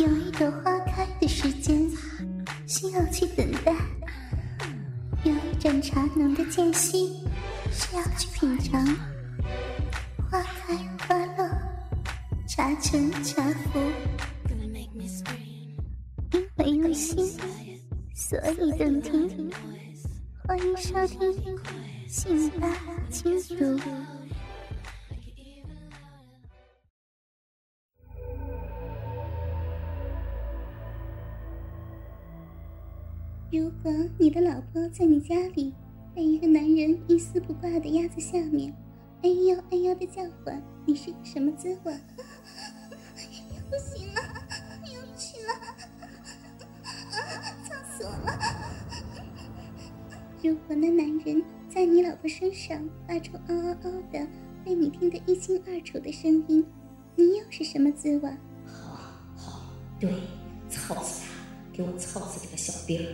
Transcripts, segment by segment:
有一朵花开的时间，需要去等待；有一盏茶浓的间隙，需要去品尝。花开花落，茶沉茶浮，因为用心，所以动听。欢迎收听《信吧轻读》。如果你的老婆在你家里被一个男人一丝不挂的压在下面，哎呦哎呦的叫唤，你是什么滋味？不行了，要不起了，操死我了！如果那男人在你老婆身上发出嗷嗷嗷的被你听得一清二楚的声音，你又是什么滋味？好，好，对，操死他，给我操死这个小兵儿！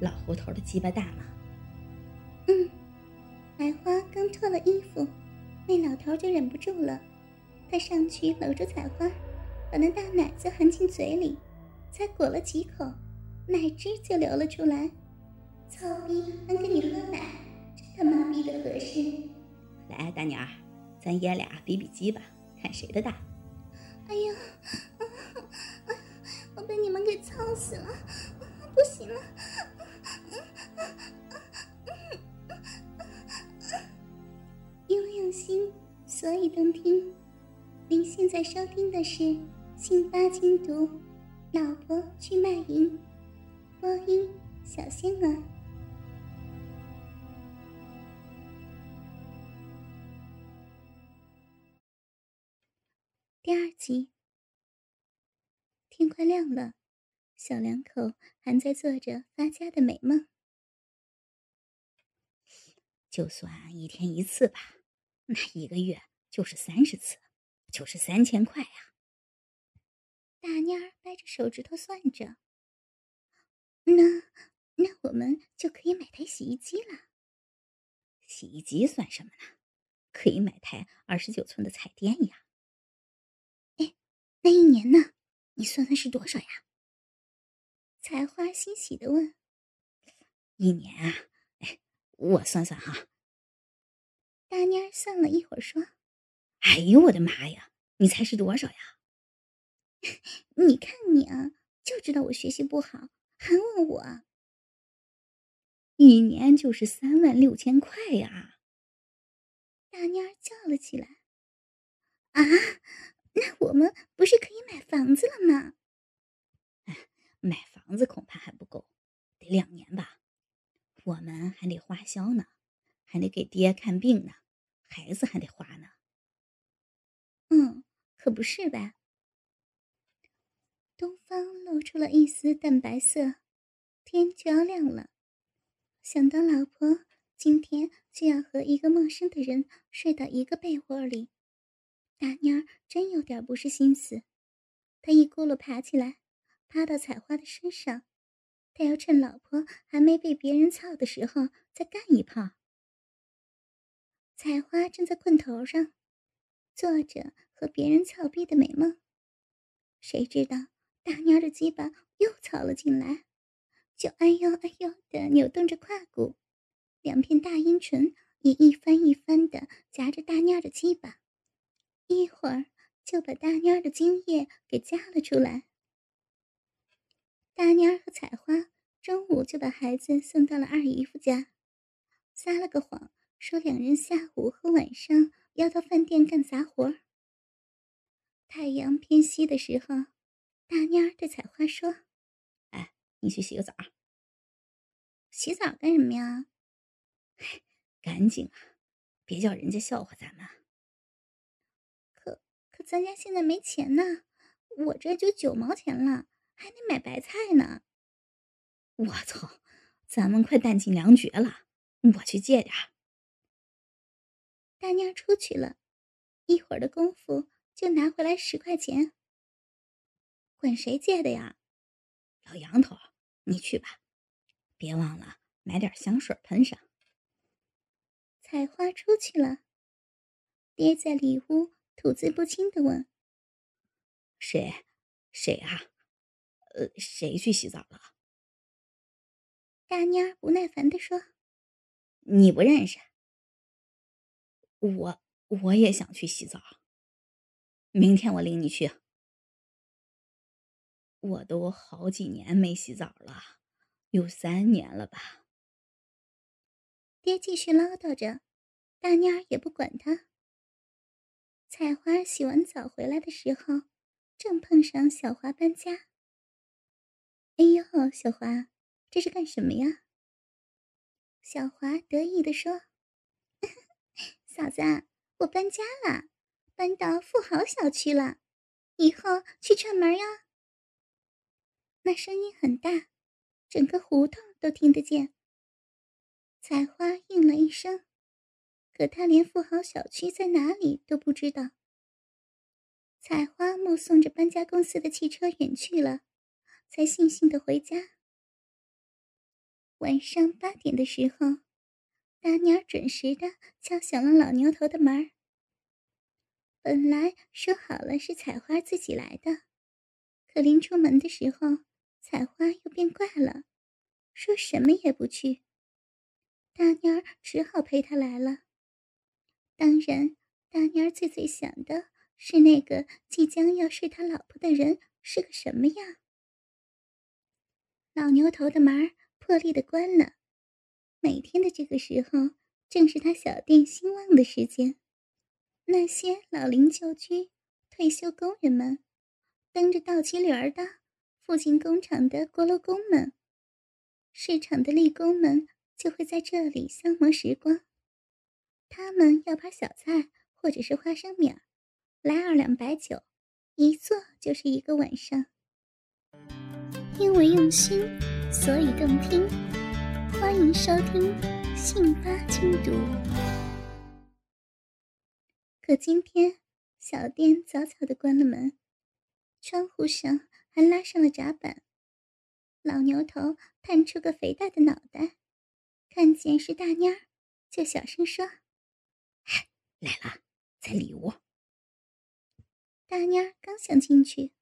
老胡头的鸡巴大吗？嗯，白花刚脱了衣服，那老头就忍不住了，他上去搂住彩花，把那大奶子含进嘴里，才裹了几口，奶汁就流了出来。操逼还给你喝奶，真他妈逼的合适！来，大娘儿，咱爷俩比比鸡巴，看谁的大。哎呀，我被你们给操死了，不行了！心，所以动听。您现在收听的是《信八精读》，老婆去卖淫，播音小仙儿。第二集，天快亮了，小两口还在做着发家的美梦。就算一天一次吧，那一个月就是三十次，就是三千块呀。大妮儿掰着手指头算着，那那我们就可以买台洗衣机了。洗衣机算什么呢？可以买台二十九寸的彩电呀。哎，那一年呢？你算算是多少呀？采花欣喜的问。一年啊。我算算哈，大妮儿算了一会儿说：“哎呦我的妈呀，你猜是多少呀？你看你啊，就知道我学习不好，还问我。一年就是三万六千块呀！”大妮儿叫了起来：“啊，那我们不是可以买房子了吗？”买房子恐怕还不够，得两年吧。我们还得花销呢，还得给爹看病呢，孩子还得花呢。嗯，可不是吧？东方露出了一丝淡白色，天就要亮了。想到老婆今天就要和一个陌生的人睡到一个被窝里，大妞儿真有点不是心思。她一咕噜爬起来，趴到采花的身上。他要趁老婆还没被别人操的时候再干一炮。采花正在炕头上，做着和别人操逼的美梦，谁知道大妞的鸡巴又操了进来，就哎呦哎呦的扭动着胯骨，两片大阴唇也一翻一翻的夹着大妞的鸡巴，一会儿就把大妞的精液给夹了出来。大蔫和采花中午就把孩子送到了二姨夫家，撒了个谎，说两人下午和晚上要到饭店干杂活。太阳偏西的时候，大蔫儿对采花说：“哎，你去洗个澡。洗澡干什么呀？干净啊，别叫人家笑话咱们。可可咱家现在没钱呢，我这就九毛钱了，还得买白菜呢。我操，咱们快弹尽粮绝了，我去借点。大妞出去了，一会儿的功夫就拿回来十块钱。管谁借的呀？老杨头，你去吧，别忘了买点香水喷上。采花出去了，爹在里屋吐字不清的问：“谁？谁啊？呃，谁去洗澡了？”大妞不耐烦的说：“你不认识？我我也想去洗澡。明天我领你去。我都好几年没洗澡了，有三年了吧。”爹继续唠叨着，大妮儿也不管他。采花洗完澡回来的时候，正碰上小华搬家。哎呦，小华，这是干什么呀？小华得意地说：“嫂子，我搬家了，搬到富豪小区了，以后去串门呀。”那声音很大，整个胡同都听得见。采花应了一声，可他连富豪小区在哪里都不知道。采花目送着搬家公司的汽车远去了，才悻悻的回家。晚上八点的时候，大娘准时的敲响了老牛头的门。本来说好了是采花自己来的，可临出门的时候，采花又变怪了，说什么也不去。大妮儿只好陪他来了。当然，大妮儿最最想的是那个即将要睡他老婆的人是个什么样。老牛头的门破例的关了。每天的这个时候，正是他小店兴旺的时间。那些老龄旧居、退休工人们，蹬着倒骑驴儿的，附近工厂的锅炉工们，市场的力工们。就会在这里消磨时光。他们要盘小菜或者是花生米儿，来二两白酒，一坐就是一个晚上。因为用心，所以动听。欢迎收听《信八精读》。可今天小店早早的关了门，窗户上还拉上了闸板。老牛头探出个肥大的脑袋。看见是大妞儿，就小声说：“来了，在里屋。”大妞儿刚想进去，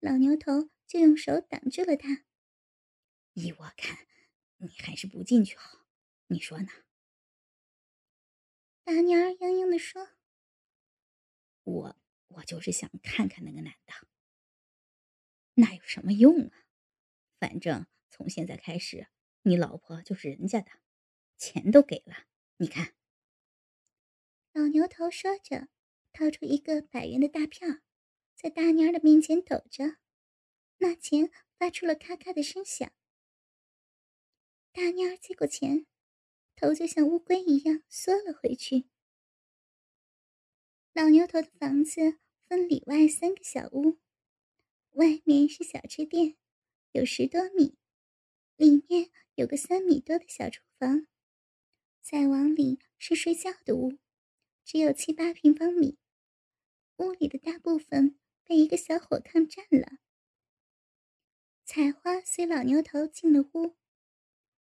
老牛头就用手挡住了他。依我看，你还是不进去好。你说呢？大妮儿央央的说：“我我就是想看看那个男的。那有什么用啊？反正从现在开始。”你老婆就是人家的，钱都给了。你看，老牛头说着，掏出一个百元的大票，在大妮儿的面前抖着，那钱发出了咔咔的声响。大妞接过钱，头就像乌龟一样缩了回去。老牛头的房子分里外三个小屋，外面是小吃店，有十多米。里面有个三米多的小厨房，再往里是睡觉的屋，只有七八平方米。屋里的大部分被一个小火炕占了。采花随老牛头进了屋，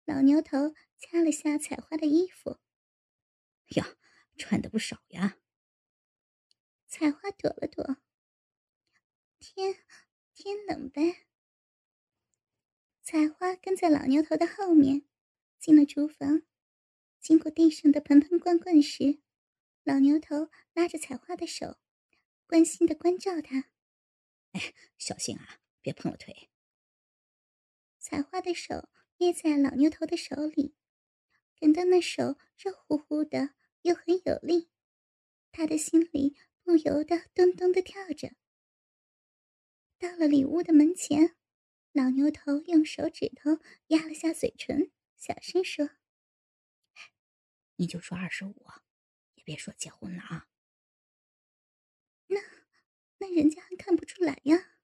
老牛头掐了下采花的衣服，呀，穿的不少呀。采花躲了躲，天，天冷呗。采花跟在老牛头的后面，进了厨房。经过地上的盆盆罐罐时，老牛头拉着采花的手，关心的关照她：“哎，小心啊，别碰了腿。”采花的手捏在老牛头的手里，感到那手热乎乎的，又很有力。他的心里不由得咚咚的跳着。到了里屋的门前。老牛头用手指头压了下嘴唇，小声说：“你就说二十五，也别说结婚了啊。”那那人家还看不出来呀。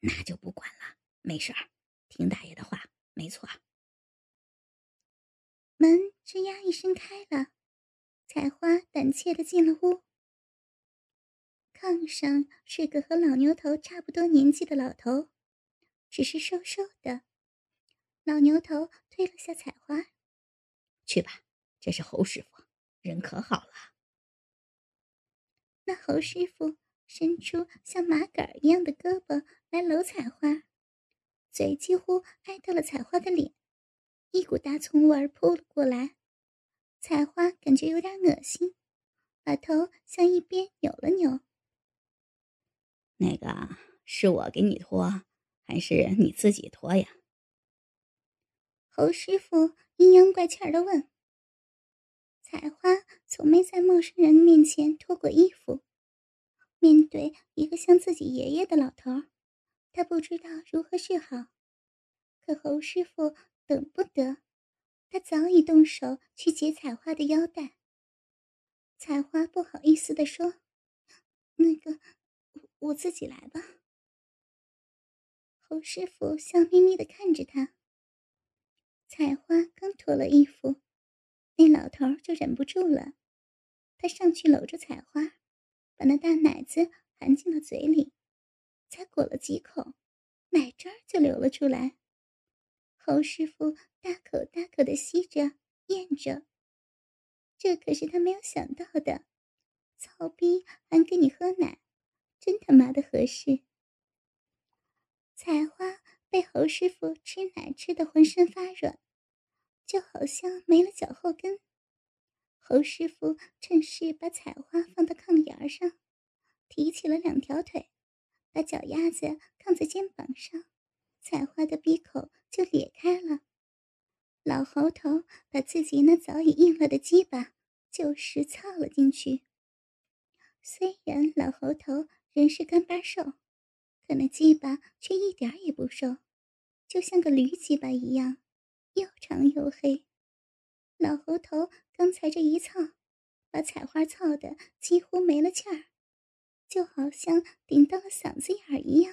那就不管了，没事儿，听大爷的话，没错。门吱呀一声开了，采花胆怯的进了屋。炕上是个和老牛头差不多年纪的老头，只是瘦瘦的。老牛头推了下采花，去吧，这是侯师傅，人可好了。那侯师傅伸出像麻杆一样的胳膊来搂采花，嘴几乎挨到了采花的脸，一股大葱味儿扑了过来。采花感觉有点恶心，把头向一边扭了扭。那个是我给你脱，还是你自己脱呀？侯师傅阴阳怪气儿的问：“采花从没在陌生人面前脱过衣服，面对一个像自己爷爷的老头儿，他不知道如何是好。可侯师傅等不得，他早已动手去解采花的腰带。采花不好意思的说：‘那个，我自己来吧。’侯师傅笑眯眯的看着他。”采花刚脱了衣服，那老头就忍不住了。他上去搂住采花，把那大奶子含进了嘴里，才裹了几口，奶汁儿就流了出来。侯师傅大口大口的吸着咽着，这可是他没有想到的。操逼还给你喝奶，真他妈的合适。采花。被侯师傅吃奶吃的浑身发软，就好像没了脚后跟。侯师傅趁势把采花放到炕沿上，提起了两条腿，把脚丫子扛在肩膀上，采花的鼻口就裂开了。老猴头把自己那早已硬了的鸡巴就是操了进去。虽然老猴头人是干巴瘦。可那鸡巴却一点也不瘦，就像个驴鸡巴一样，又长又黑。老猴头刚才这一操，把采花操的几乎没了气儿，就好像顶到了嗓子眼儿一样，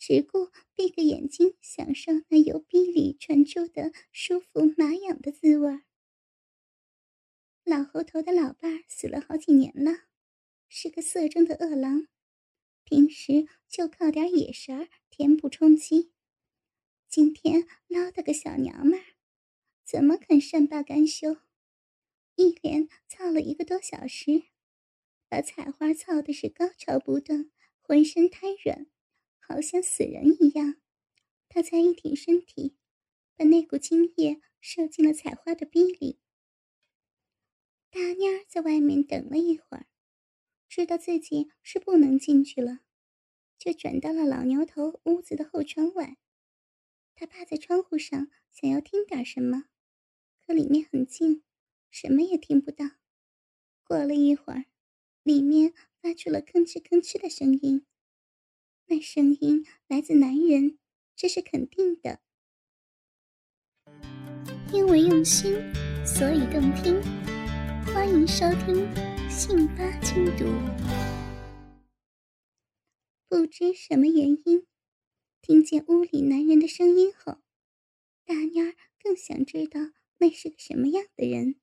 只顾闭个眼睛享受那由逼里传出的舒服麻痒的滋味儿。老猴头的老伴儿死了好几年了，是个色中的恶狼。平时就靠点野食儿填补充饥，今天捞到个小娘们儿，怎么肯善罢甘休？一连操了一个多小时，把采花操的是高潮不断，浑身瘫软，好像死人一样。他才一挺身体，把那股精液射进了采花的逼里。大妮儿在外面等了一会儿。知道自己是不能进去了，就转到了老牛头屋子的后窗外。他趴在窗户上，想要听点什么，可里面很静，什么也听不到。过了一会儿，里面发出了吭哧吭哧的声音，那声音来自男人，这是肯定的。因为用心，所以动听。欢迎收听。杏花轻读，不知什么原因，听见屋里男人的声音后，大妮儿更想知道那是个什么样的人。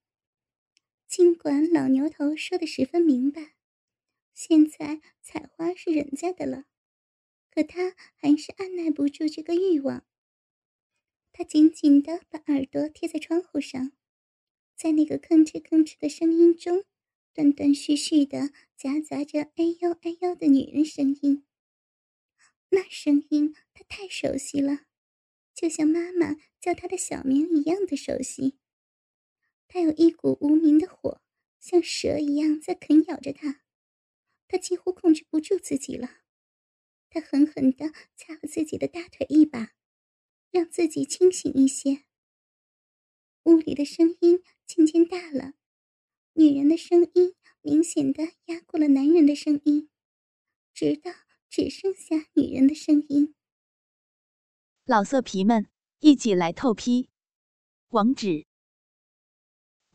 尽管老牛头说的十分明白，现在采花是人家的了，可他还是按耐不住这个欲望。他紧紧的把耳朵贴在窗户上，在那个吭哧吭哧的声音中。断断续续的夹杂着“哎呦哎呦”的女人声音，那声音他太熟悉了，就像妈妈叫他的小名一样的熟悉。他有一股无名的火，像蛇一样在啃咬着他，他几乎控制不住自己了。他狠狠地掐了自己的大腿一把，让自己清醒一些。屋里的声音渐渐大了。女人的声音明显的压过了男人的声音，直到只剩下女人的声音。老色皮们，一起来透批！网址